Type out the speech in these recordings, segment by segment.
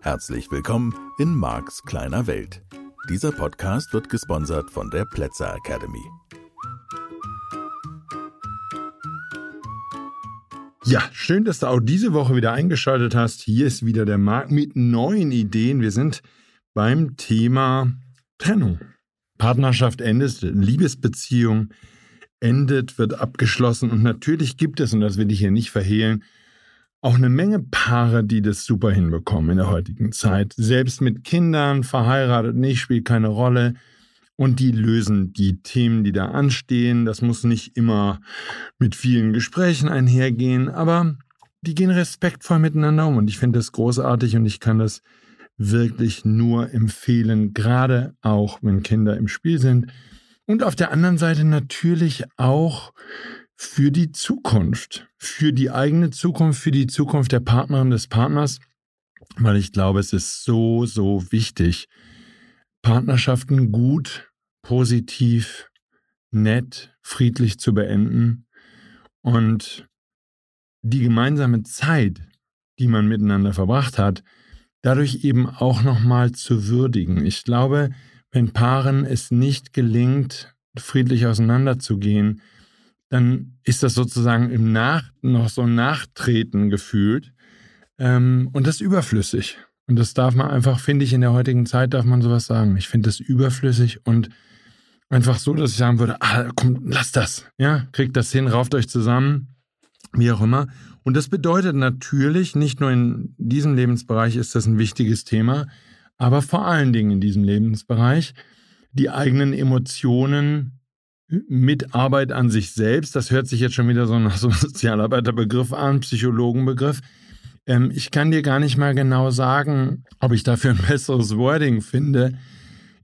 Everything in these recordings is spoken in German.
Herzlich willkommen in Marks kleiner Welt. Dieser Podcast wird gesponsert von der Plätzer Academy. Ja, schön, dass du auch diese Woche wieder eingeschaltet hast. Hier ist wieder der Marc mit neuen Ideen. Wir sind beim Thema Trennung. Partnerschaft endet, Liebesbeziehung endet, wird abgeschlossen. Und natürlich gibt es, und das will ich hier nicht verhehlen, auch eine Menge Paare, die das super hinbekommen in der heutigen Zeit. Selbst mit Kindern, verheiratet nicht, spielt keine Rolle und die lösen die Themen, die da anstehen. Das muss nicht immer mit vielen Gesprächen einhergehen, aber die gehen respektvoll miteinander um und ich finde das großartig und ich kann das wirklich nur empfehlen, gerade auch wenn Kinder im Spiel sind. Und auf der anderen Seite natürlich auch für die Zukunft, für die eigene Zukunft, für die Zukunft der Partnerin des Partners, weil ich glaube, es ist so, so wichtig, Partnerschaften gut, positiv, nett, friedlich zu beenden und die gemeinsame Zeit, die man miteinander verbracht hat, dadurch eben auch nochmal zu würdigen. Ich glaube, wenn Paaren es nicht gelingt, friedlich auseinanderzugehen, dann ist das sozusagen im Nach noch so ein Nachtreten gefühlt. Ähm, und das ist überflüssig. Und das darf man einfach, finde ich, in der heutigen Zeit darf man sowas sagen. Ich finde das überflüssig und einfach so, dass ich sagen würde, ah, komm, lass das. Ja, kriegt das hin, rauft euch zusammen, wie auch immer. Und das bedeutet natürlich, nicht nur in diesem Lebensbereich ist das ein wichtiges Thema, aber vor allen Dingen in diesem Lebensbereich, die eigenen Emotionen mit Arbeit an sich selbst, das hört sich jetzt schon wieder so nach so einem Sozialarbeiterbegriff an, Psychologenbegriff, ähm, ich kann dir gar nicht mal genau sagen, ob ich dafür ein besseres Wording finde.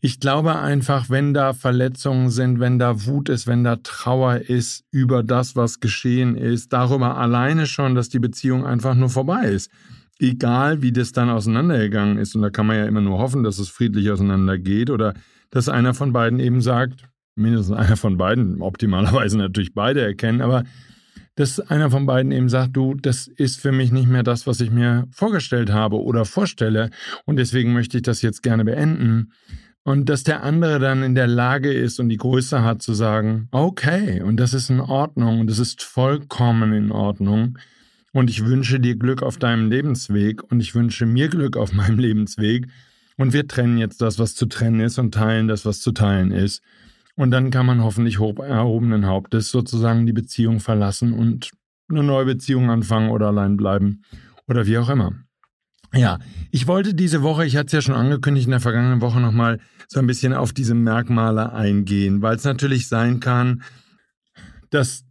Ich glaube einfach, wenn da Verletzungen sind, wenn da Wut ist, wenn da Trauer ist über das, was geschehen ist, darüber alleine schon, dass die Beziehung einfach nur vorbei ist. Egal, wie das dann auseinandergegangen ist. Und da kann man ja immer nur hoffen, dass es friedlich auseinandergeht oder dass einer von beiden eben sagt, mindestens einer von beiden, optimalerweise natürlich beide erkennen, aber dass einer von beiden eben sagt, du, das ist für mich nicht mehr das, was ich mir vorgestellt habe oder vorstelle und deswegen möchte ich das jetzt gerne beenden. Und dass der andere dann in der Lage ist und die Größe hat zu sagen, okay, und das ist in Ordnung und das ist vollkommen in Ordnung. Und ich wünsche dir Glück auf deinem Lebensweg und ich wünsche mir Glück auf meinem Lebensweg. Und wir trennen jetzt das, was zu trennen ist und teilen das, was zu teilen ist. Und dann kann man hoffentlich erhobenen Hauptes sozusagen die Beziehung verlassen und eine neue Beziehung anfangen oder allein bleiben oder wie auch immer. Ja, ich wollte diese Woche, ich hatte es ja schon angekündigt in der vergangenen Woche nochmal so ein bisschen auf diese Merkmale eingehen, weil es natürlich sein kann, dass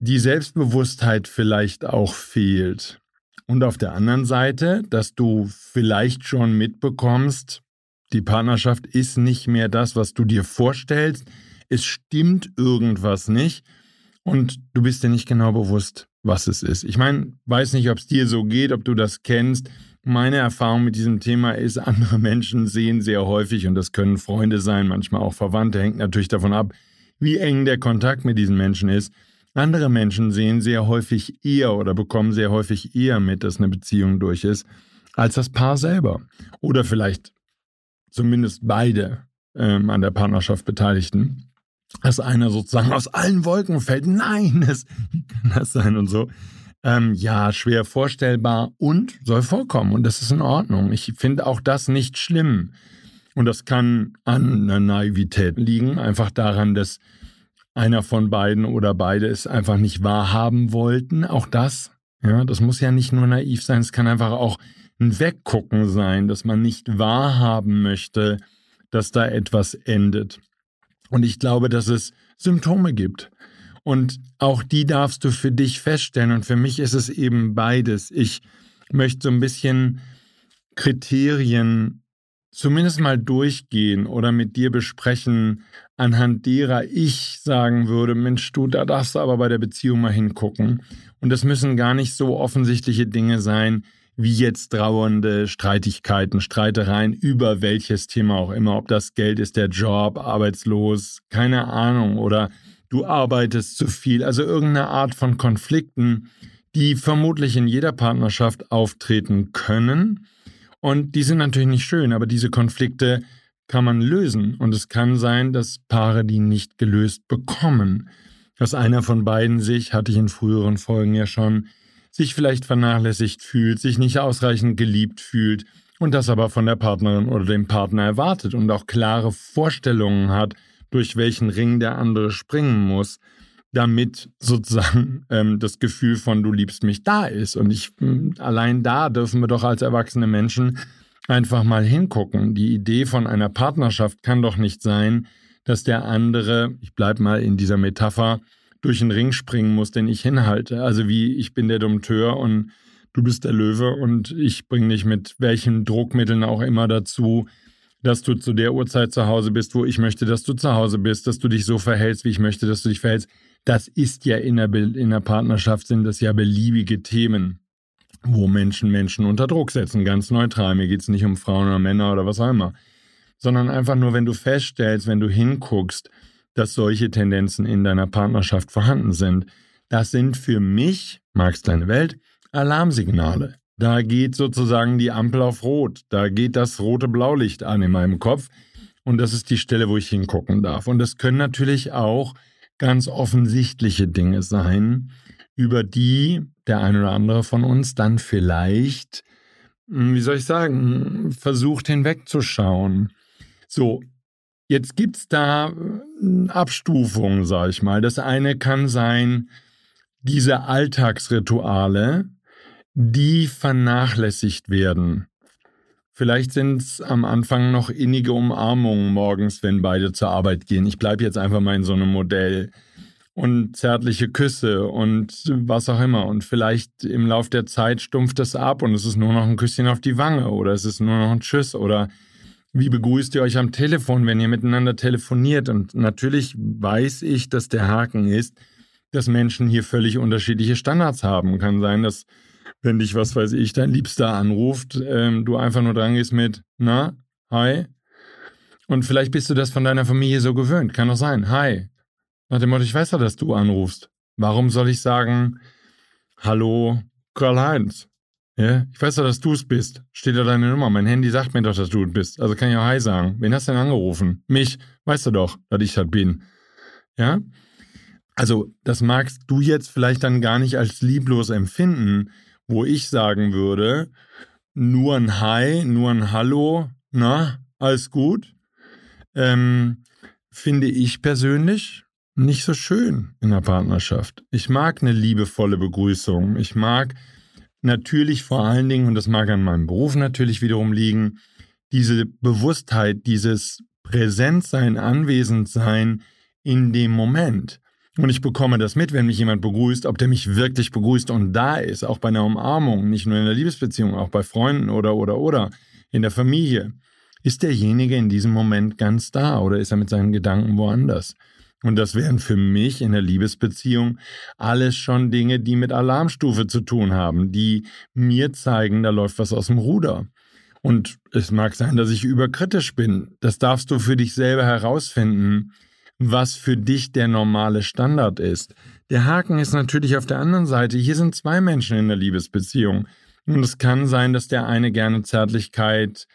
die Selbstbewusstheit vielleicht auch fehlt. Und auf der anderen Seite, dass du vielleicht schon mitbekommst, die Partnerschaft ist nicht mehr das, was du dir vorstellst, es stimmt irgendwas nicht und du bist dir nicht genau bewusst, was es ist. Ich meine, weiß nicht, ob es dir so geht, ob du das kennst. Meine Erfahrung mit diesem Thema ist, andere Menschen sehen sehr häufig, und das können Freunde sein, manchmal auch Verwandte, hängt natürlich davon ab, wie eng der Kontakt mit diesen Menschen ist. Andere Menschen sehen sehr häufig eher oder bekommen sehr häufig eher mit, dass eine Beziehung durch ist, als das Paar selber. Oder vielleicht zumindest beide ähm, an der Partnerschaft Beteiligten dass einer sozusagen aus allen Wolken fällt. Nein, das, wie kann das sein und so. Ähm, ja, schwer vorstellbar und soll vorkommen und das ist in Ordnung. Ich finde auch das nicht schlimm. Und das kann an einer Naivität liegen, einfach daran, dass einer von beiden oder beide es einfach nicht wahrhaben wollten. Auch das, ja, das muss ja nicht nur naiv sein, es kann einfach auch ein Weggucken sein, dass man nicht wahrhaben möchte, dass da etwas endet. Und ich glaube, dass es Symptome gibt. Und auch die darfst du für dich feststellen. Und für mich ist es eben beides. Ich möchte so ein bisschen Kriterien zumindest mal durchgehen oder mit dir besprechen, anhand derer ich sagen würde, Mensch, du, da darfst du aber bei der Beziehung mal hingucken. Und das müssen gar nicht so offensichtliche Dinge sein, wie jetzt trauernde Streitigkeiten, Streitereien über welches Thema auch immer, ob das Geld ist, der Job, arbeitslos, keine Ahnung, oder du arbeitest zu viel, also irgendeine Art von Konflikten, die vermutlich in jeder Partnerschaft auftreten können. Und die sind natürlich nicht schön, aber diese Konflikte kann man lösen. Und es kann sein, dass Paare die nicht gelöst bekommen. Dass einer von beiden sich, hatte ich in früheren Folgen ja schon, sich vielleicht vernachlässigt fühlt, sich nicht ausreichend geliebt fühlt und das aber von der Partnerin oder dem Partner erwartet und auch klare Vorstellungen hat, durch welchen Ring der andere springen muss, damit sozusagen ähm, das Gefühl von du liebst mich da ist. Und ich hm, allein da dürfen wir doch als erwachsene Menschen einfach mal hingucken. Die Idee von einer Partnerschaft kann doch nicht sein, dass der andere, ich bleibe mal in dieser Metapher, durch den Ring springen muss, den ich hinhalte. Also wie ich bin der Dompteur und du bist der Löwe und ich bringe dich mit welchen Druckmitteln auch immer dazu, dass du zu der Uhrzeit zu Hause bist, wo ich möchte, dass du zu Hause bist, dass du dich so verhältst, wie ich möchte, dass du dich verhältst. Das ist ja in der, in der Partnerschaft, sind das ja beliebige Themen, wo Menschen Menschen unter Druck setzen, ganz neutral. Mir geht es nicht um Frauen oder Männer oder was auch immer, sondern einfach nur, wenn du feststellst, wenn du hinguckst, dass solche Tendenzen in deiner Partnerschaft vorhanden sind. Das sind für mich, Marx Kleine Welt, Alarmsignale. Da geht sozusagen die Ampel auf Rot. Da geht das rote Blaulicht an in meinem Kopf. Und das ist die Stelle, wo ich hingucken darf. Und das können natürlich auch ganz offensichtliche Dinge sein, über die der ein oder andere von uns dann vielleicht, hm, wie soll ich sagen, versucht hinwegzuschauen. So, jetzt gibt es da hm, Abstufungen, sage ich mal. Das eine kann sein, diese Alltagsrituale, die vernachlässigt werden. Vielleicht sind es am Anfang noch innige Umarmungen morgens, wenn beide zur Arbeit gehen. Ich bleibe jetzt einfach mal in so einem Modell. Und zärtliche Küsse und was auch immer. Und vielleicht im Lauf der Zeit stumpft es ab und es ist nur noch ein Küsschen auf die Wange oder es ist nur noch ein Tschüss oder wie begrüßt ihr euch am Telefon, wenn ihr miteinander telefoniert? Und natürlich weiß ich, dass der Haken ist, dass Menschen hier völlig unterschiedliche Standards haben. Kann sein, dass wenn dich, was weiß ich, dein Liebster anruft, ähm, du einfach nur dran gehst mit, na, hi. Und vielleicht bist du das von deiner Familie so gewöhnt. Kann doch sein. Hi. Nach dem Motto, ich weiß ja, dass du anrufst. Warum soll ich sagen, hallo, Karl-Heinz? Ja, ich weiß doch, dass du es bist. Steht da deine Nummer. Mein Handy sagt mir doch, dass du es bist. Also kann ich auch Hi sagen. Wen hast du denn angerufen? Mich. Weißt du doch, dass ich das bin. Ja? Also, das magst du jetzt vielleicht dann gar nicht als lieblos empfinden, wo ich sagen würde, nur ein Hi, nur ein Hallo, na, alles gut, ähm, finde ich persönlich nicht so schön in der Partnerschaft. Ich mag eine liebevolle Begrüßung. Ich mag natürlich vor allen Dingen, und das mag an meinem Beruf natürlich wiederum liegen, diese Bewusstheit, dieses Präsentsein, Anwesendsein in dem Moment. Und ich bekomme das mit, wenn mich jemand begrüßt, ob der mich wirklich begrüßt und da ist, auch bei einer Umarmung, nicht nur in der Liebesbeziehung, auch bei Freunden oder, oder, oder, in der Familie. Ist derjenige in diesem Moment ganz da oder ist er mit seinen Gedanken woanders? Und das wären für mich in der Liebesbeziehung alles schon Dinge, die mit Alarmstufe zu tun haben, die mir zeigen, da läuft was aus dem Ruder. Und es mag sein, dass ich überkritisch bin. Das darfst du für dich selber herausfinden was für dich der normale Standard ist. Der Haken ist natürlich auf der anderen Seite. Hier sind zwei Menschen in der Liebesbeziehung. Und es kann sein, dass der eine gerne Zärtlichkeit,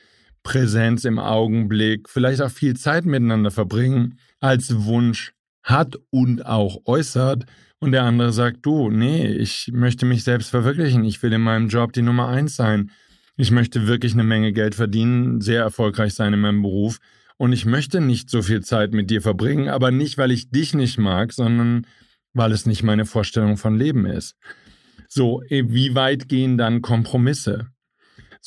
Präsenz im Augenblick, vielleicht auch viel Zeit miteinander verbringen, als Wunsch hat und auch äußert. Und der andere sagt, du, nee, ich möchte mich selbst verwirklichen. Ich will in meinem Job die Nummer eins sein. Ich möchte wirklich eine Menge Geld verdienen, sehr erfolgreich sein in meinem Beruf und ich möchte nicht so viel Zeit mit dir verbringen, aber nicht, weil ich dich nicht mag, sondern weil es nicht meine Vorstellung von Leben ist. So, eh, wie weit gehen dann Kompromisse?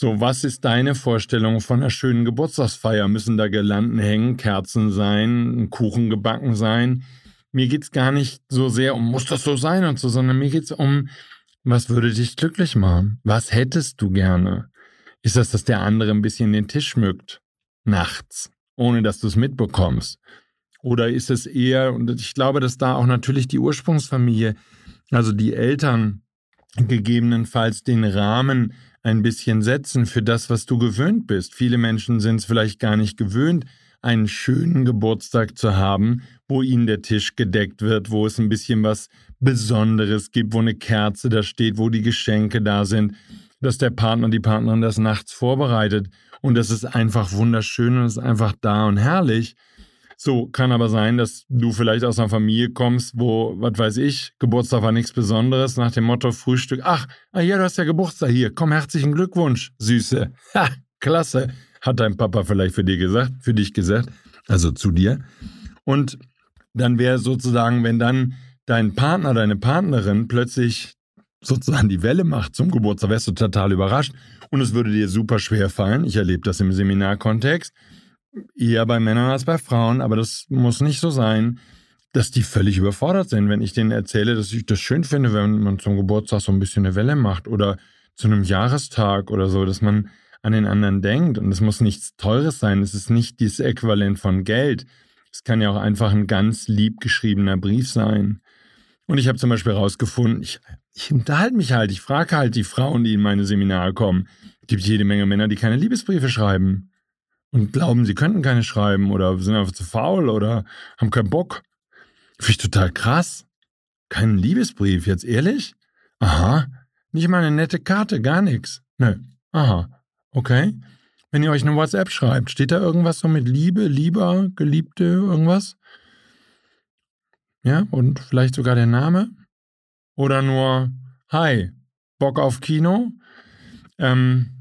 So, was ist deine Vorstellung von einer schönen Geburtstagsfeier? Müssen da Girlanden hängen, Kerzen sein, ein Kuchen gebacken sein? Mir geht es gar nicht so sehr um, muss das so sein und so, sondern mir geht es um, was würde dich glücklich machen? Was hättest du gerne? Ist das, dass der andere ein bisschen den Tisch schmückt? Nachts ohne dass du es mitbekommst? Oder ist es eher, und ich glaube, dass da auch natürlich die Ursprungsfamilie, also die Eltern, gegebenenfalls den Rahmen ein bisschen setzen für das, was du gewöhnt bist. Viele Menschen sind es vielleicht gar nicht gewöhnt, einen schönen Geburtstag zu haben, wo ihnen der Tisch gedeckt wird, wo es ein bisschen was Besonderes gibt, wo eine Kerze da steht, wo die Geschenke da sind, dass der Partner, die Partnerin das nachts vorbereitet und das ist einfach wunderschön und ist einfach da und herrlich. So kann aber sein, dass du vielleicht aus einer Familie kommst, wo, was weiß ich, Geburtstag war nichts Besonderes, nach dem Motto Frühstück. Ach, ah ja, du hast ja Geburtstag hier. Komm, herzlichen Glückwunsch, Süße. Ha, klasse, hat dein Papa vielleicht für dich gesagt, für dich gesagt, also zu dir. Und dann wäre sozusagen, wenn dann dein Partner, deine Partnerin plötzlich sozusagen die Welle macht zum Geburtstag, wärst du total überrascht und es würde dir super schwer fallen. Ich erlebe das im Seminarkontext eher bei Männern als bei Frauen, aber das muss nicht so sein, dass die völlig überfordert sind, wenn ich denen erzähle, dass ich das schön finde, wenn man zum Geburtstag so ein bisschen eine Welle macht oder zu einem Jahrestag oder so, dass man an den anderen denkt. Und es muss nichts Teures sein, es ist nicht dieses Äquivalent von Geld. Es kann ja auch einfach ein ganz lieb geschriebener Brief sein. Und ich habe zum Beispiel herausgefunden, ich, ich unterhalte mich halt, ich frage halt die Frauen, die in meine Seminare kommen. Es gibt jede Menge Männer, die keine Liebesbriefe schreiben und glauben, sie könnten keine schreiben oder sind einfach zu faul oder haben keinen Bock. Finde ich total krass. Keinen Liebesbrief, jetzt ehrlich? Aha. Nicht mal eine nette Karte, gar nichts. Nö. Aha. Okay. Wenn ihr euch eine WhatsApp schreibt, steht da irgendwas so mit Liebe, Lieber, Geliebte, irgendwas? Ja, und vielleicht sogar der Name? Oder nur Hi, Bock auf Kino? Ähm,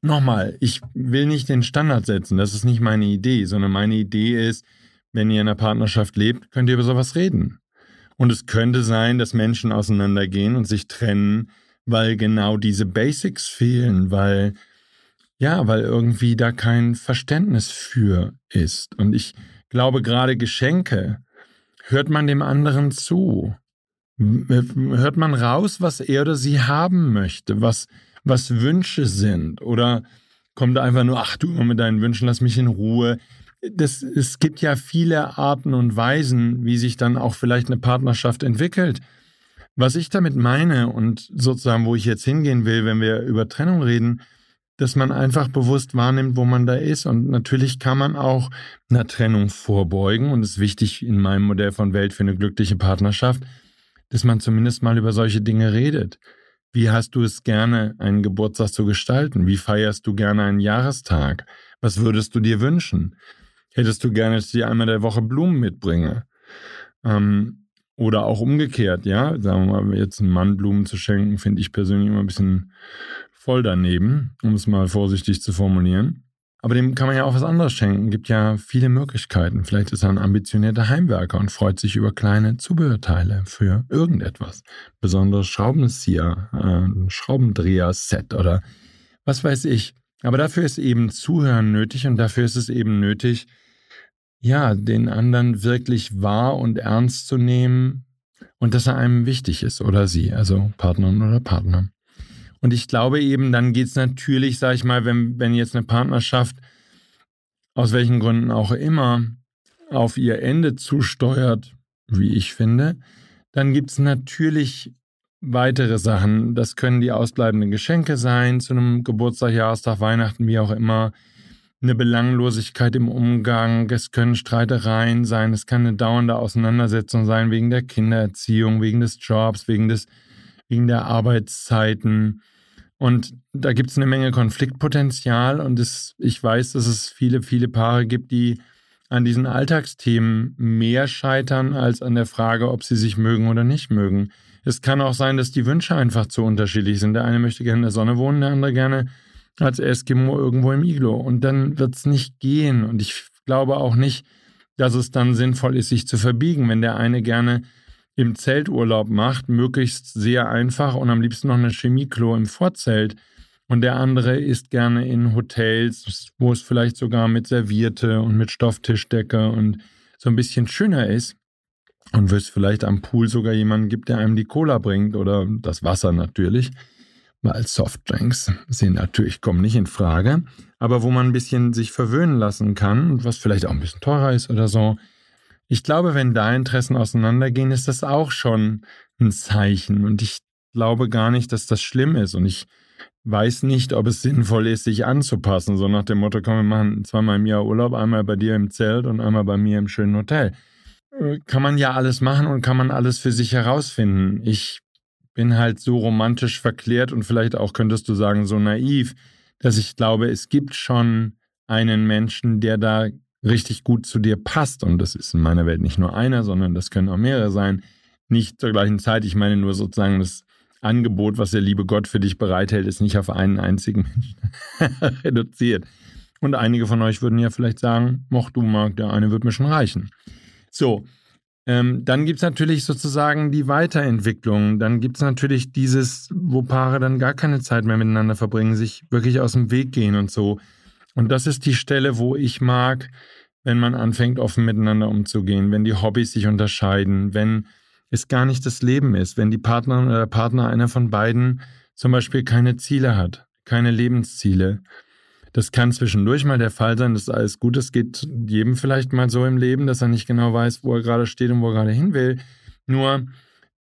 Nochmal, ich will nicht den Standard setzen, das ist nicht meine Idee, sondern meine Idee ist, wenn ihr in einer Partnerschaft lebt, könnt ihr über sowas reden. Und es könnte sein, dass Menschen auseinandergehen und sich trennen, weil genau diese Basics fehlen, weil, ja, weil irgendwie da kein Verständnis für ist. Und ich glaube, gerade Geschenke, hört man dem anderen zu? Hört man raus, was er oder sie haben möchte, was, was Wünsche sind oder kommt da einfach nur, ach du immer mit deinen Wünschen, lass mich in Ruhe. Das, es gibt ja viele Arten und Weisen, wie sich dann auch vielleicht eine Partnerschaft entwickelt. Was ich damit meine und sozusagen, wo ich jetzt hingehen will, wenn wir über Trennung reden, dass man einfach bewusst wahrnimmt, wo man da ist. Und natürlich kann man auch einer Trennung vorbeugen. Und es ist wichtig in meinem Modell von Welt für eine glückliche Partnerschaft, dass man zumindest mal über solche Dinge redet. Wie hast du es gerne, einen Geburtstag zu gestalten? Wie feierst du gerne einen Jahrestag? Was würdest du dir wünschen? Hättest du gerne, dass ich dir einmal der Woche Blumen mitbringe? Ähm, oder auch umgekehrt, ja? Sagen wir mal, jetzt einen Mann Blumen zu schenken, finde ich persönlich immer ein bisschen voll daneben, um es mal vorsichtig zu formulieren. Aber dem kann man ja auch was anderes schenken. Gibt ja viele Möglichkeiten. Vielleicht ist er ein ambitionierter Heimwerker und freut sich über kleine Zubehörteile für irgendetwas. Besonderes Schraubenzieher, äh, ein Schraubendreher-Set oder was weiß ich. Aber dafür ist eben Zuhören nötig und dafür ist es eben nötig, ja, den anderen wirklich wahr und ernst zu nehmen und dass er einem wichtig ist oder sie, also Partnerin oder Partner. Und ich glaube eben, dann geht es natürlich, sag ich mal, wenn, wenn jetzt eine Partnerschaft aus welchen Gründen auch immer auf ihr Ende zusteuert, wie ich finde, dann gibt es natürlich weitere Sachen. Das können die ausbleibenden Geschenke sein, zu einem Geburtstag, Jahrestag, Weihnachten, wie auch immer. Eine Belanglosigkeit im Umgang, es können Streitereien sein, es kann eine dauernde Auseinandersetzung sein wegen der Kindererziehung, wegen des Jobs, wegen des wegen der Arbeitszeiten. Und da gibt es eine Menge Konfliktpotenzial und es, ich weiß, dass es viele, viele Paare gibt, die an diesen Alltagsthemen mehr scheitern als an der Frage, ob sie sich mögen oder nicht mögen. Es kann auch sein, dass die Wünsche einfach zu unterschiedlich sind. Der eine möchte gerne in der Sonne wohnen, der andere gerne als Eskimo irgendwo im Iglo. Und dann wird es nicht gehen. Und ich glaube auch nicht, dass es dann sinnvoll ist, sich zu verbiegen, wenn der eine gerne im Zelturlaub macht, möglichst sehr einfach und am liebsten noch eine Chemieklo im Vorzelt. Und der andere isst gerne in Hotels, wo es vielleicht sogar mit Servierte und mit Stofftischdecke und so ein bisschen schöner ist. Und wo es vielleicht am Pool sogar jemanden gibt, der einem die Cola bringt oder das Wasser natürlich. Weil Softdrinks sind natürlich, kommen nicht in Frage. Aber wo man ein bisschen sich verwöhnen lassen kann, was vielleicht auch ein bisschen teurer ist oder so. Ich glaube, wenn da Interessen auseinandergehen, ist das auch schon ein Zeichen. Und ich glaube gar nicht, dass das schlimm ist. Und ich weiß nicht, ob es sinnvoll ist, sich anzupassen. So nach dem Motto, komm, wir machen zweimal im Jahr Urlaub, einmal bei dir im Zelt und einmal bei mir im schönen Hotel. äh, kann man ja alles machen und kann man alles für sich herausfinden. Ich bin halt so romantisch verklärt und vielleicht auch könntest du sagen so naiv, dass ich glaube, es gibt schon einen Menschen, der da richtig gut zu dir passt. Und das ist in meiner Welt nicht nur einer, sondern das können auch mehrere sein. Nicht zur gleichen Zeit. Ich meine nur sozusagen das Angebot, was der liebe Gott für dich bereithält, ist nicht auf einen einzigen Menschen reduziert. Und einige von euch würden ja vielleicht sagen, moch du mag, der eine wird mir schon reichen. So, ähm, dann gibt es natürlich sozusagen die Weiterentwicklung. Dann gibt es natürlich dieses, wo Paare dann gar keine Zeit mehr miteinander verbringen, sich wirklich aus dem Weg gehen und so. Und das ist die Stelle, wo ich mag, wenn man anfängt, offen miteinander umzugehen, wenn die Hobbys sich unterscheiden, wenn es gar nicht das Leben ist, wenn die Partnerin oder der Partner einer von beiden zum Beispiel keine Ziele hat, keine Lebensziele. Das kann zwischendurch mal der Fall sein, das ist alles gut. Es geht jedem vielleicht mal so im Leben, dass er nicht genau weiß, wo er gerade steht und wo er gerade hin will. Nur,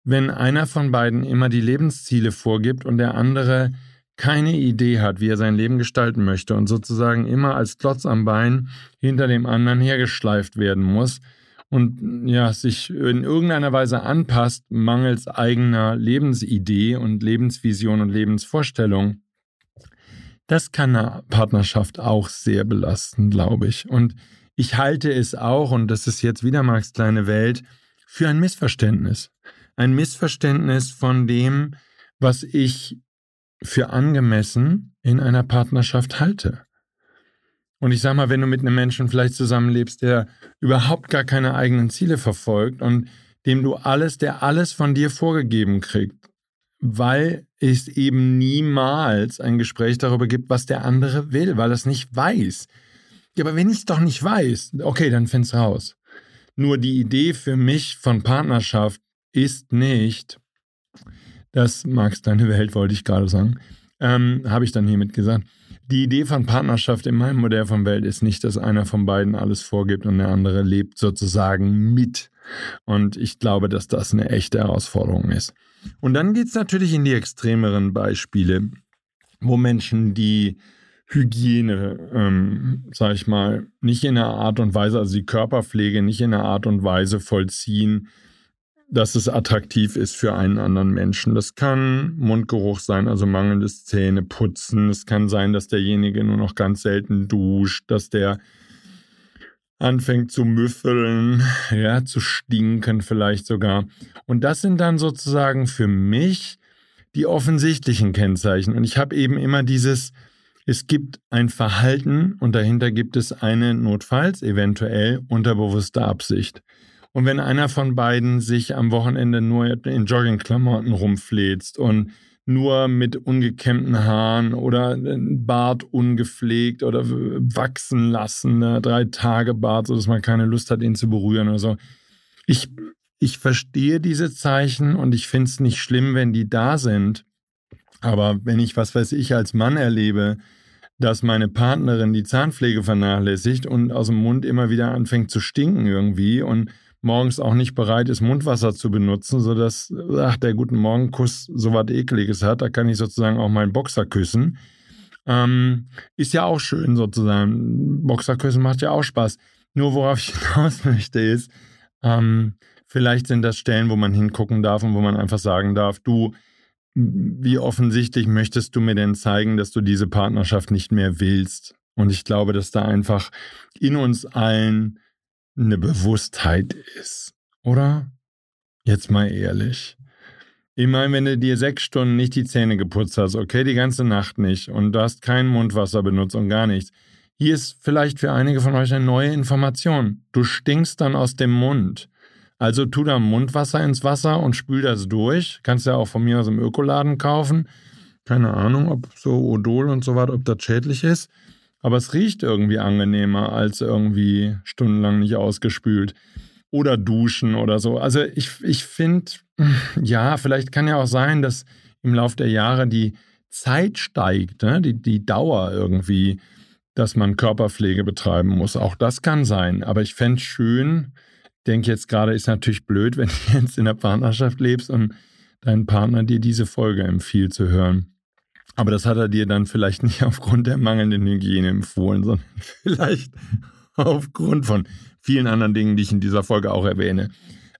wenn einer von beiden immer die Lebensziele vorgibt und der andere keine Idee hat, wie er sein Leben gestalten möchte und sozusagen immer als Klotz am Bein hinter dem anderen hergeschleift werden muss und ja, sich in irgendeiner Weise anpasst, mangels eigener Lebensidee und Lebensvision und Lebensvorstellung, das kann eine Partnerschaft auch sehr belasten, glaube ich. Und ich halte es auch, und das ist jetzt wieder Marx kleine Welt, für ein Missverständnis. Ein Missverständnis von dem, was ich für angemessen in einer Partnerschaft halte. Und ich sag mal, wenn du mit einem Menschen vielleicht zusammenlebst, der überhaupt gar keine eigenen Ziele verfolgt und dem du alles, der alles von dir vorgegeben kriegt, weil es eben niemals ein Gespräch darüber gibt, was der andere will, weil er es nicht weiß. Ja, aber wenn ich es doch nicht weiß, okay, dann find's raus. Nur die Idee für mich von Partnerschaft ist nicht, das magst deine Welt, wollte ich gerade sagen, ähm, habe ich dann hiermit gesagt. Die Idee von Partnerschaft in meinem Modell von Welt ist nicht, dass einer von beiden alles vorgibt und der andere lebt sozusagen mit. Und ich glaube, dass das eine echte Herausforderung ist. Und dann geht es natürlich in die extremeren Beispiele, wo Menschen die Hygiene, ähm, sag ich mal, nicht in einer Art und Weise, also die Körperpflege nicht in einer Art und Weise vollziehen, dass es attraktiv ist für einen anderen Menschen. Das kann Mundgeruch sein, also mangelndes Zähneputzen. Es kann sein, dass derjenige nur noch ganz selten duscht, dass der anfängt zu müffeln, ja, zu stinken vielleicht sogar. Und das sind dann sozusagen für mich die offensichtlichen Kennzeichen. Und ich habe eben immer dieses, es gibt ein Verhalten und dahinter gibt es eine notfalls eventuell unterbewusste Absicht. Und wenn einer von beiden sich am Wochenende nur in Joggingklamotten rumfläzt und nur mit ungekämmten Haaren oder Bart ungepflegt oder wachsen lassen, ne? drei Tage Bart, sodass man keine Lust hat, ihn zu berühren oder so. Ich, ich verstehe diese Zeichen und ich finde es nicht schlimm, wenn die da sind. Aber wenn ich, was weiß ich, als Mann erlebe, dass meine Partnerin die Zahnpflege vernachlässigt und aus dem Mund immer wieder anfängt zu stinken irgendwie und morgens auch nicht bereit ist, Mundwasser zu benutzen, sodass ach, der Guten Morgenkuss so was Ekliges hat. Da kann ich sozusagen auch meinen Boxer küssen. Ähm, ist ja auch schön sozusagen. Boxer küssen macht ja auch Spaß. Nur worauf ich hinaus möchte ist, ähm, vielleicht sind das Stellen, wo man hingucken darf und wo man einfach sagen darf, du, wie offensichtlich möchtest du mir denn zeigen, dass du diese Partnerschaft nicht mehr willst? Und ich glaube, dass da einfach in uns allen eine Bewusstheit ist, oder? Jetzt mal ehrlich. Ich meine, wenn du dir sechs Stunden nicht die Zähne geputzt hast, okay, die ganze Nacht nicht und du hast kein Mundwasser benutzt und gar nichts. Hier ist vielleicht für einige von euch eine neue Information. Du stinkst dann aus dem Mund. Also tu da Mundwasser ins Wasser und spül das durch. Kannst ja auch von mir aus im Ökoladen kaufen. Keine Ahnung, ob so Odol und so weiter, ob das schädlich ist. Aber es riecht irgendwie angenehmer als irgendwie stundenlang nicht ausgespült. Oder duschen oder so. Also ich, ich finde, ja, vielleicht kann ja auch sein, dass im Laufe der Jahre die Zeit steigt, ne? die, die Dauer irgendwie, dass man Körperpflege betreiben muss. Auch das kann sein. Aber ich fände es schön, denke jetzt gerade, ist natürlich blöd, wenn du jetzt in der Partnerschaft lebst und dein Partner dir diese Folge empfiehlt zu hören. Aber das hat er dir dann vielleicht nicht aufgrund der mangelnden Hygiene empfohlen, sondern vielleicht aufgrund von vielen anderen Dingen, die ich in dieser Folge auch erwähne.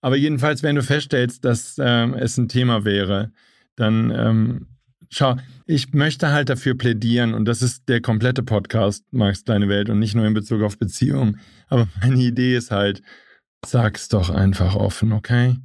Aber jedenfalls, wenn du feststellst, dass ähm, es ein Thema wäre, dann ähm, schau, ich möchte halt dafür plädieren, und das ist der komplette Podcast, Max Deine Welt, und nicht nur in Bezug auf Beziehungen. Aber meine Idee ist halt, sag's doch einfach offen, okay?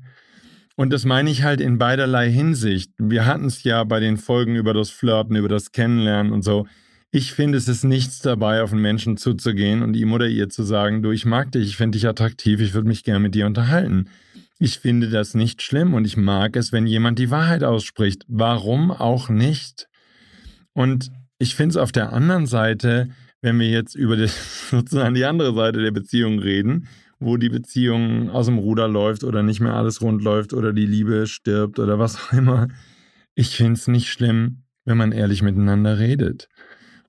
Und das meine ich halt in beiderlei Hinsicht. Wir hatten es ja bei den Folgen über das Flirten, über das Kennenlernen und so. Ich finde, es ist nichts dabei, auf einen Menschen zuzugehen und ihm oder ihr zu sagen, du, ich mag dich, ich finde dich attraktiv, ich würde mich gerne mit dir unterhalten. Ich finde das nicht schlimm und ich mag es, wenn jemand die Wahrheit ausspricht. Warum auch nicht? Und ich finde es auf der anderen Seite, wenn wir jetzt über die, sozusagen die andere Seite der Beziehung reden, wo die Beziehung aus dem Ruder läuft oder nicht mehr alles rund läuft oder die Liebe stirbt oder was auch immer. Ich finde es nicht schlimm, wenn man ehrlich miteinander redet.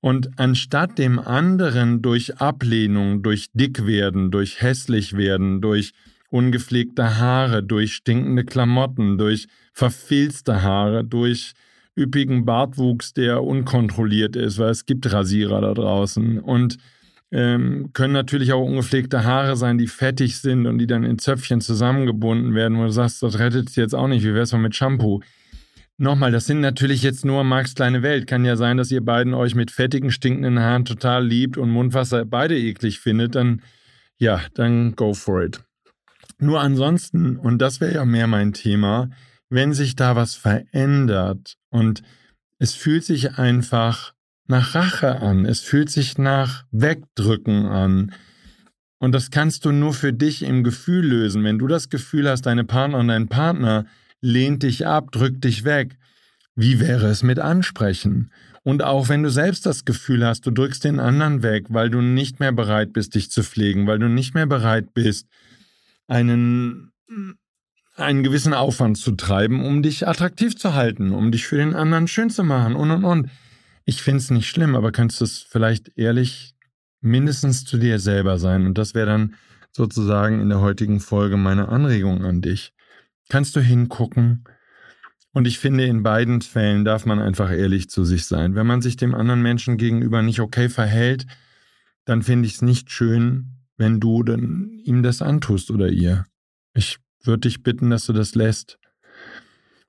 Und anstatt dem anderen durch Ablehnung, durch Dickwerden, durch hässlich werden, durch ungepflegte Haare, durch stinkende Klamotten, durch verfilzte Haare, durch üppigen Bartwuchs, der unkontrolliert ist, weil es gibt Rasierer da draußen und ähm, können natürlich auch ungepflegte Haare sein, die fettig sind und die dann in Zöpfchen zusammengebunden werden, wo du sagst, das rettet jetzt auch nicht, wie wär's mal mit Shampoo? Nochmal, das sind natürlich jetzt nur Marks kleine Welt. Kann ja sein, dass ihr beiden euch mit fettigen, stinkenden Haaren total liebt und Mundwasser beide eklig findet, dann ja, dann go for it. Nur ansonsten, und das wäre ja mehr mein Thema, wenn sich da was verändert und es fühlt sich einfach nach Rache an, es fühlt sich nach Wegdrücken an. Und das kannst du nur für dich im Gefühl lösen. Wenn du das Gefühl hast, deine Partnerin, dein Partner lehnt dich ab, drückt dich weg, wie wäre es mit Ansprechen? Und auch wenn du selbst das Gefühl hast, du drückst den anderen weg, weil du nicht mehr bereit bist, dich zu pflegen, weil du nicht mehr bereit bist, einen, einen gewissen Aufwand zu treiben, um dich attraktiv zu halten, um dich für den anderen schön zu machen und und und. Ich finde es nicht schlimm, aber könntest du es vielleicht ehrlich mindestens zu dir selber sein. Und das wäre dann sozusagen in der heutigen Folge meine Anregung an dich. Kannst du hingucken? Und ich finde, in beiden Fällen darf man einfach ehrlich zu sich sein. Wenn man sich dem anderen Menschen gegenüber nicht okay verhält, dann finde ich es nicht schön, wenn du dann ihm das antust oder ihr. Ich würde dich bitten, dass du das lässt.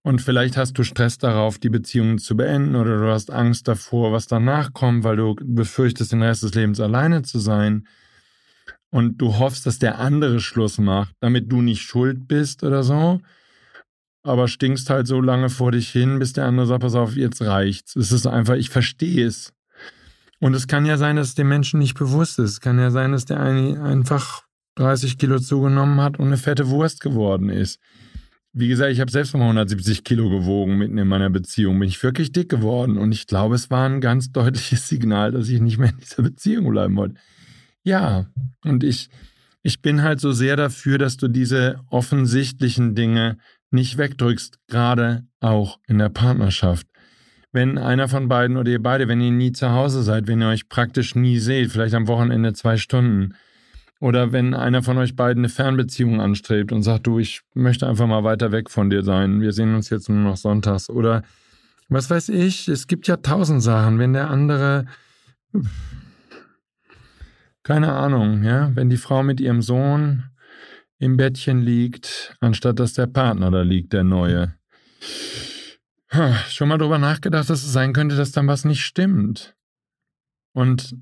Und vielleicht hast du Stress darauf, die Beziehung zu beenden oder du hast Angst davor, was danach kommt, weil du befürchtest, den Rest des Lebens alleine zu sein. Und du hoffst, dass der andere Schluss macht, damit du nicht schuld bist oder so. Aber stinkst halt so lange vor dich hin, bis der andere sagt, pass auf, jetzt reicht's. Es ist einfach, ich verstehe es. Und es kann ja sein, dass es dem Menschen nicht bewusst ist. Es kann ja sein, dass der eine einfach 30 Kilo zugenommen hat und eine fette Wurst geworden ist. Wie gesagt, ich habe selbst mal 170 Kilo gewogen mitten in meiner Beziehung. Bin ich wirklich dick geworden. Und ich glaube, es war ein ganz deutliches Signal, dass ich nicht mehr in dieser Beziehung bleiben wollte. Ja, und ich, ich bin halt so sehr dafür, dass du diese offensichtlichen Dinge nicht wegdrückst, gerade auch in der Partnerschaft wenn einer von beiden oder ihr beide, wenn ihr nie zu Hause seid, wenn ihr euch praktisch nie seht, vielleicht am Wochenende zwei Stunden. Oder wenn einer von euch beiden eine Fernbeziehung anstrebt und sagt, du, ich möchte einfach mal weiter weg von dir sein. Wir sehen uns jetzt nur noch sonntags. Oder was weiß ich, es gibt ja tausend Sachen. Wenn der andere, keine Ahnung, ja, wenn die Frau mit ihrem Sohn im Bettchen liegt, anstatt dass der Partner da liegt, der neue. Schon mal drüber nachgedacht, dass es sein könnte, dass dann was nicht stimmt. Und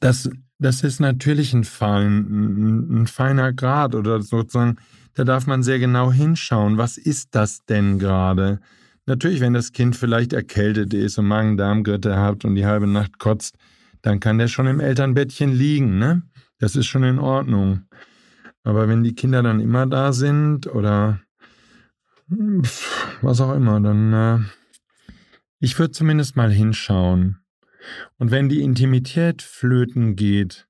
das, das ist natürlich ein, fein, ein feiner Grad oder sozusagen, da darf man sehr genau hinschauen. Was ist das denn gerade? Natürlich, wenn das Kind vielleicht erkältet ist und Magen-Darm-Grippe hat und die halbe Nacht kotzt, dann kann der schon im Elternbettchen liegen, ne? Das ist schon in Ordnung. Aber wenn die Kinder dann immer da sind oder was auch immer, dann äh, ich würde zumindest mal hinschauen. Und wenn die Intimität flöten geht,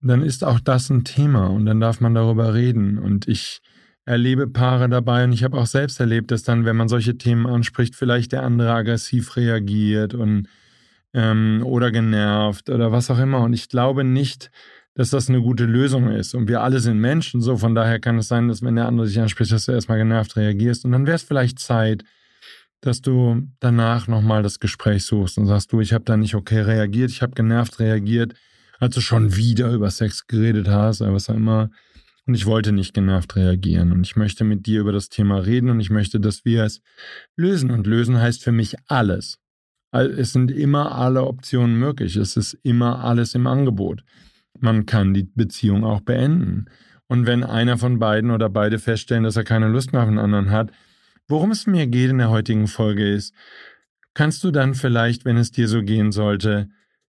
dann ist auch das ein Thema und dann darf man darüber reden. Und ich erlebe Paare dabei und ich habe auch selbst erlebt, dass dann, wenn man solche Themen anspricht, vielleicht der andere aggressiv reagiert und ähm, oder genervt oder was auch immer. Und ich glaube nicht, dass das eine gute Lösung ist. Und wir alle sind Menschen, so von daher kann es sein, dass wenn der andere sich anspricht, dass du erstmal genervt reagierst. Und dann wäre es vielleicht Zeit, dass du danach nochmal das Gespräch suchst und sagst, du, ich habe da nicht okay reagiert, ich habe genervt reagiert als du schon wieder über Sex geredet hast oder was auch immer. Und ich wollte nicht genervt reagieren. Und ich möchte mit dir über das Thema reden und ich möchte, dass wir es lösen. Und lösen heißt für mich alles. Es sind immer alle Optionen möglich. Es ist immer alles im Angebot. Man kann die Beziehung auch beenden. Und wenn einer von beiden oder beide feststellen, dass er keine Lust mehr auf den anderen hat, worum es mir geht in der heutigen Folge ist, kannst du dann vielleicht, wenn es dir so gehen sollte,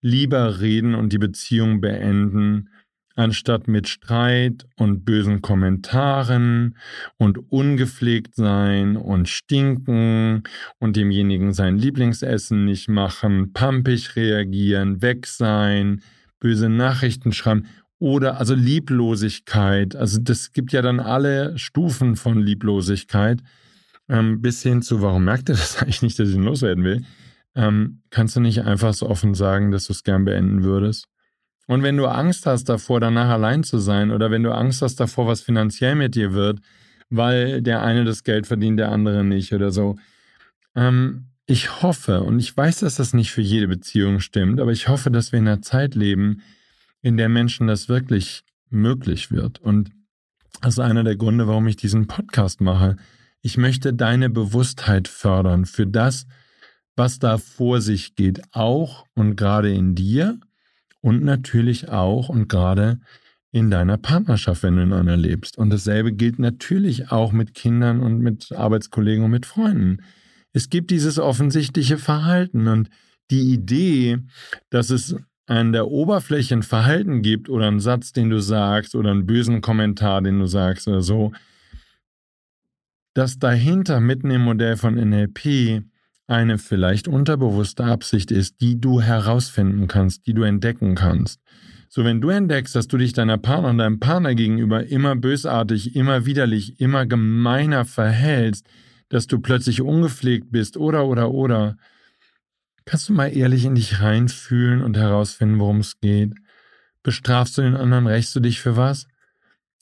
lieber reden und die Beziehung beenden, anstatt mit Streit und bösen Kommentaren und ungepflegt sein und stinken und demjenigen sein Lieblingsessen nicht machen, pampig reagieren, weg sein, böse Nachrichten schreiben oder also Lieblosigkeit. Also das gibt ja dann alle Stufen von Lieblosigkeit ähm, bis hin zu, warum merkt er das eigentlich nicht, dass ich ihn loswerden will? Ähm, kannst du nicht einfach so offen sagen, dass du es gern beenden würdest? Und wenn du Angst hast davor, danach allein zu sein, oder wenn du Angst hast davor, was finanziell mit dir wird, weil der eine das Geld verdient, der andere nicht oder so. Ähm, ich hoffe, und ich weiß, dass das nicht für jede Beziehung stimmt, aber ich hoffe, dass wir in einer Zeit leben, in der Menschen das wirklich möglich wird. Und das ist einer der Gründe, warum ich diesen Podcast mache. Ich möchte deine Bewusstheit fördern für das, was da vor sich geht, auch und gerade in dir und natürlich auch und gerade in deiner Partnerschaft, wenn du in einer lebst. Und dasselbe gilt natürlich auch mit Kindern und mit Arbeitskollegen und mit Freunden. Es gibt dieses offensichtliche Verhalten und die Idee, dass es an der Oberfläche ein Verhalten gibt oder einen Satz, den du sagst oder einen bösen Kommentar, den du sagst oder so, dass dahinter mitten im Modell von NLP eine vielleicht unterbewusste Absicht ist, die du herausfinden kannst, die du entdecken kannst. So, wenn du entdeckst, dass du dich deiner Partner und deinem Partner gegenüber immer bösartig, immer widerlich, immer gemeiner verhältst, dass du plötzlich ungepflegt bist oder oder oder, kannst du mal ehrlich in dich reinfühlen und herausfinden, worum es geht. Bestrafst du den anderen, rächst du dich für was?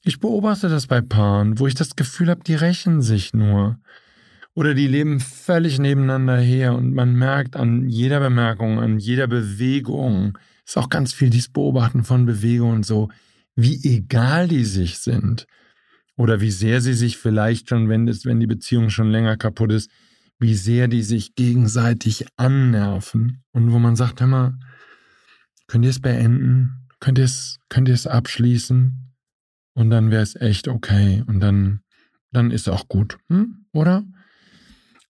Ich beobachte das bei Paaren, wo ich das Gefühl habe, die rächen sich nur. Oder die leben völlig nebeneinander her und man merkt an jeder Bemerkung, an jeder Bewegung, ist auch ganz viel dieses Beobachten von Bewegungen so, wie egal die sich sind. Oder wie sehr sie sich vielleicht schon, wenn, es, wenn die Beziehung schon länger kaputt ist, wie sehr die sich gegenseitig annerven. Und wo man sagt, hör mal, könnt ihr es beenden? Könnt ihr es, könnt ihr es abschließen? Und dann wäre es echt okay. Und dann, dann ist auch gut. Hm? Oder?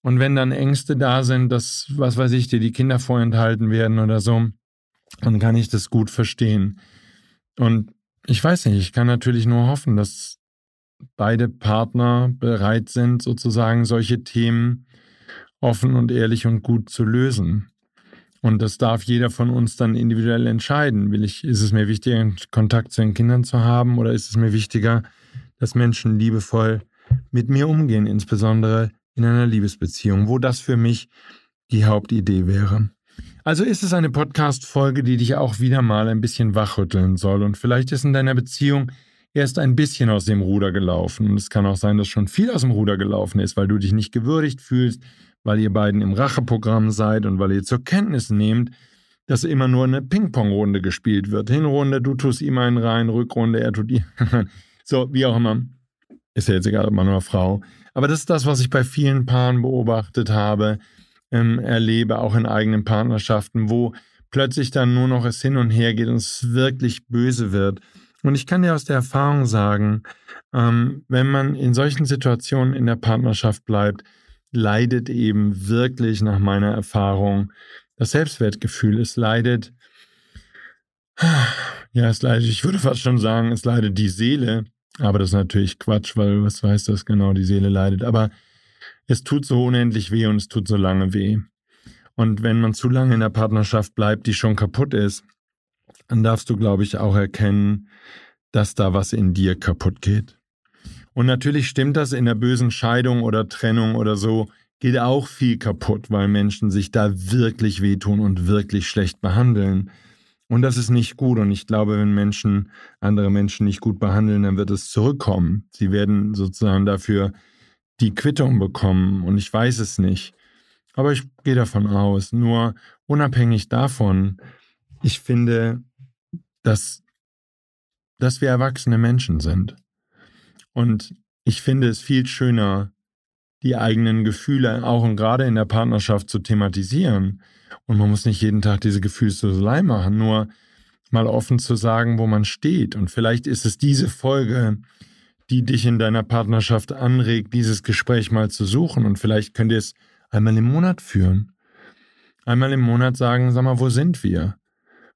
Und wenn dann Ängste da sind, dass, was weiß ich, dir die Kinder vorenthalten werden oder so, dann kann ich das gut verstehen. Und ich weiß nicht, ich kann natürlich nur hoffen, dass beide Partner bereit sind, sozusagen solche Themen offen und ehrlich und gut zu lösen. Und das darf jeder von uns dann individuell entscheiden. Will ich, ist es mir wichtiger, Kontakt zu den Kindern zu haben oder ist es mir wichtiger, dass Menschen liebevoll mit mir umgehen, insbesondere in einer Liebesbeziehung, wo das für mich die Hauptidee wäre. Also ist es eine Podcast-Folge, die dich auch wieder mal ein bisschen wachrütteln soll und vielleicht ist in deiner Beziehung erst ein bisschen aus dem Ruder gelaufen. Und es kann auch sein, dass schon viel aus dem Ruder gelaufen ist, weil du dich nicht gewürdigt fühlst, weil ihr beiden im Racheprogramm seid und weil ihr zur Kenntnis nehmt, dass immer nur eine Ping-Pong-Runde gespielt wird. Hinrunde, du tust ihm einen rein, Rückrunde, er tut ihr. so, wie auch immer. Ist ja jetzt egal, ob Mann oder Frau. Aber das ist das, was ich bei vielen Paaren beobachtet habe, ähm, erlebe, auch in eigenen Partnerschaften, wo plötzlich dann nur noch es hin und her geht und es wirklich böse wird. Und ich kann dir aus der Erfahrung sagen, ähm, wenn man in solchen Situationen in der Partnerschaft bleibt, leidet eben wirklich nach meiner Erfahrung das Selbstwertgefühl. Es leidet, ja, es leidet, ich würde fast schon sagen, es leidet die Seele, aber das ist natürlich Quatsch, weil was weiß das genau, die Seele leidet. Aber es tut so unendlich weh und es tut so lange weh. Und wenn man zu lange in der Partnerschaft bleibt, die schon kaputt ist, dann darfst du, glaube ich, auch erkennen, dass da was in dir kaputt geht. Und natürlich stimmt das in der bösen Scheidung oder Trennung oder so, geht auch viel kaputt, weil Menschen sich da wirklich wehtun und wirklich schlecht behandeln. Und das ist nicht gut. Und ich glaube, wenn Menschen andere Menschen nicht gut behandeln, dann wird es zurückkommen. Sie werden sozusagen dafür die Quittung bekommen. Und ich weiß es nicht. Aber ich gehe davon aus. Nur unabhängig davon, ich finde, dass, dass wir erwachsene Menschen sind. Und ich finde es viel schöner, die eigenen Gefühle auch und gerade in der Partnerschaft zu thematisieren. Und man muss nicht jeden Tag diese Gefühlsduselei machen, nur mal offen zu sagen, wo man steht. Und vielleicht ist es diese Folge, die dich in deiner Partnerschaft anregt, dieses Gespräch mal zu suchen. Und vielleicht könnt ihr es einmal im Monat führen. Einmal im Monat sagen, sag mal, wo sind wir?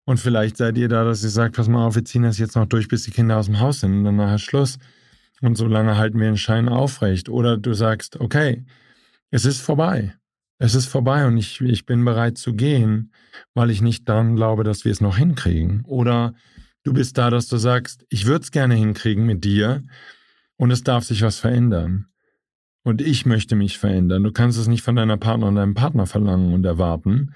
Und vielleicht seid ihr da, dass ihr sagt, pass mal auf, wir ziehen das jetzt noch durch, bis die Kinder aus dem Haus sind und dann nachher Schluss. Und so lange halten wir den Schein aufrecht. Oder du sagst, okay, es ist vorbei. Es ist vorbei und ich, ich bin bereit zu gehen, weil ich nicht daran glaube, dass wir es noch hinkriegen. Oder du bist da, dass du sagst, ich würde es gerne hinkriegen mit dir und es darf sich was verändern. Und ich möchte mich verändern. Du kannst es nicht von deiner Partner und deinem Partner verlangen und erwarten,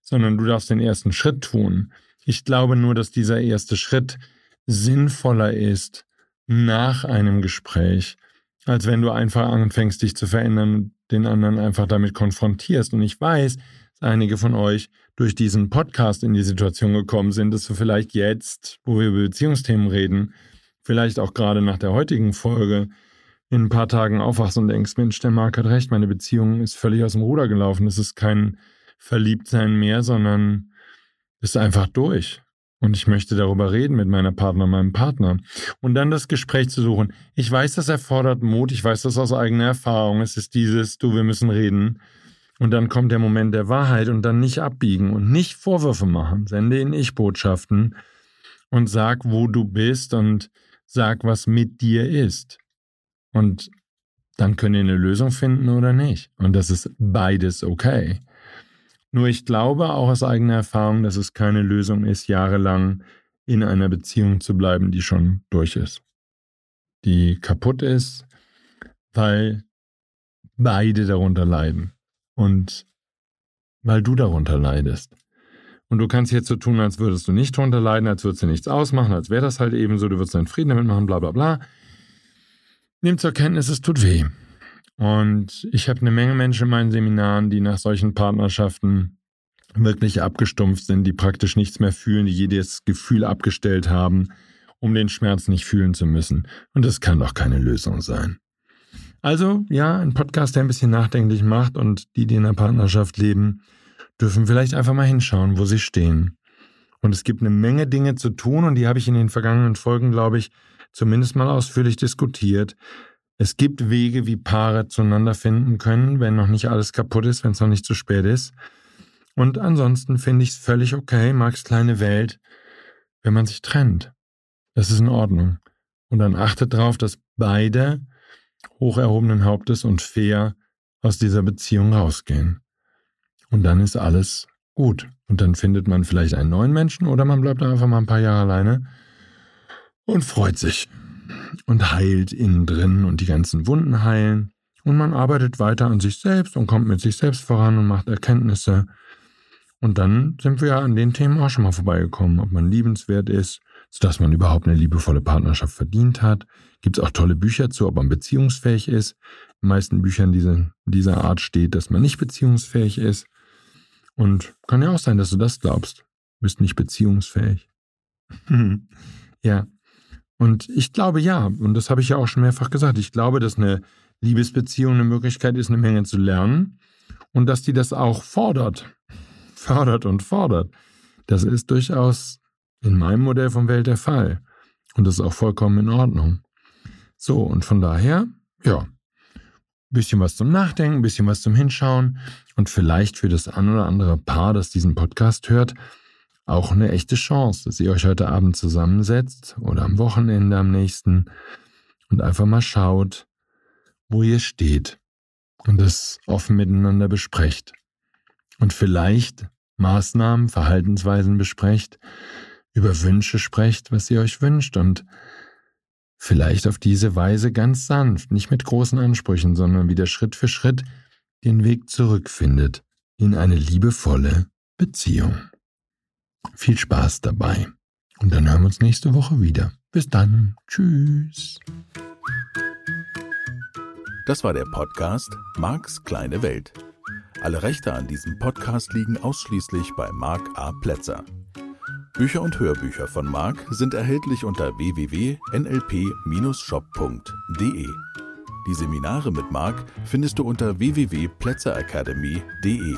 sondern du darfst den ersten Schritt tun. Ich glaube nur, dass dieser erste Schritt sinnvoller ist nach einem Gespräch, als wenn du einfach anfängst, dich zu verändern und den anderen einfach damit konfrontierst. Und ich weiß, dass einige von euch durch diesen Podcast in die Situation gekommen sind, dass du vielleicht jetzt, wo wir über Beziehungsthemen reden, vielleicht auch gerade nach der heutigen Folge, in ein paar Tagen aufwachst und denkst, Mensch, der Marc hat recht, meine Beziehung ist völlig aus dem Ruder gelaufen. Es ist kein Verliebtsein mehr, sondern ist einfach durch. Und ich möchte darüber reden mit meiner Partner, meinem Partner. Und dann das Gespräch zu suchen. Ich weiß, das erfordert Mut. Ich weiß das aus eigener Erfahrung. Es ist dieses, du, wir müssen reden. Und dann kommt der Moment der Wahrheit und dann nicht abbiegen und nicht Vorwürfe machen. Sende in Ich-Botschaften und sag, wo du bist und sag, was mit dir ist. Und dann könnt ihr eine Lösung finden oder nicht. Und das ist beides okay. Nur ich glaube auch aus eigener Erfahrung, dass es keine Lösung ist, jahrelang in einer Beziehung zu bleiben, die schon durch ist. Die kaputt ist, weil beide darunter leiden. Und weil du darunter leidest. Und du kannst jetzt so tun, als würdest du nicht darunter leiden, als würdest du nichts ausmachen, als wäre das halt eben so, du würdest deinen Frieden damit machen, bla bla bla. Nimm zur Kenntnis, es tut weh. Und ich habe eine Menge Menschen in meinen Seminaren, die nach solchen Partnerschaften wirklich abgestumpft sind, die praktisch nichts mehr fühlen, die jedes Gefühl abgestellt haben, um den Schmerz nicht fühlen zu müssen. Und das kann doch keine Lösung sein. Also, ja, ein Podcast, der ein bisschen nachdenklich macht und die, die in einer Partnerschaft leben, dürfen vielleicht einfach mal hinschauen, wo sie stehen. Und es gibt eine Menge Dinge zu tun und die habe ich in den vergangenen Folgen, glaube ich, zumindest mal ausführlich diskutiert. Es gibt Wege, wie Paare zueinander finden können, wenn noch nicht alles kaputt ist, wenn es noch nicht zu spät ist. Und ansonsten finde ich es völlig okay, Max kleine Welt, wenn man sich trennt. Das ist in Ordnung. Und dann achtet darauf, dass beide hoch erhobenen Hauptes und fair aus dieser Beziehung rausgehen. Und dann ist alles gut. Und dann findet man vielleicht einen neuen Menschen oder man bleibt einfach mal ein paar Jahre alleine und freut sich und heilt innen drin und die ganzen Wunden heilen. Und man arbeitet weiter an sich selbst und kommt mit sich selbst voran und macht Erkenntnisse. Und dann sind wir ja an den Themen auch schon mal vorbeigekommen, ob man liebenswert ist, sodass man überhaupt eine liebevolle Partnerschaft verdient hat. Gibt es auch tolle Bücher zu, ob man beziehungsfähig ist. In den meisten Büchern diese, dieser Art steht, dass man nicht beziehungsfähig ist. Und kann ja auch sein, dass du das glaubst. Du bist nicht beziehungsfähig. ja, und ich glaube ja, und das habe ich ja auch schon mehrfach gesagt, ich glaube, dass eine Liebesbeziehung eine Möglichkeit ist, eine Menge zu lernen und dass die das auch fordert, fördert und fordert. Das ist durchaus in meinem Modell von Welt der Fall. Und das ist auch vollkommen in Ordnung. So, und von daher, ja, ein bisschen was zum Nachdenken, ein bisschen was zum Hinschauen und vielleicht für das ein oder andere Paar, das diesen Podcast hört, auch eine echte Chance, dass ihr euch heute Abend zusammensetzt oder am Wochenende am nächsten und einfach mal schaut, wo ihr steht und es offen miteinander besprecht und vielleicht Maßnahmen, Verhaltensweisen besprecht, über Wünsche sprecht, was ihr euch wünscht und vielleicht auf diese Weise ganz sanft, nicht mit großen Ansprüchen, sondern wieder Schritt für Schritt den Weg zurückfindet in eine liebevolle Beziehung. Viel Spaß dabei. Und dann hören wir uns nächste Woche wieder. Bis dann. Tschüss. Das war der Podcast Marks kleine Welt. Alle Rechte an diesem Podcast liegen ausschließlich bei Mark A. Plätzer. Bücher und Hörbücher von Marc sind erhältlich unter www.nlp-shop.de. Die Seminare mit Marc findest du unter www.plätzeracademy.de.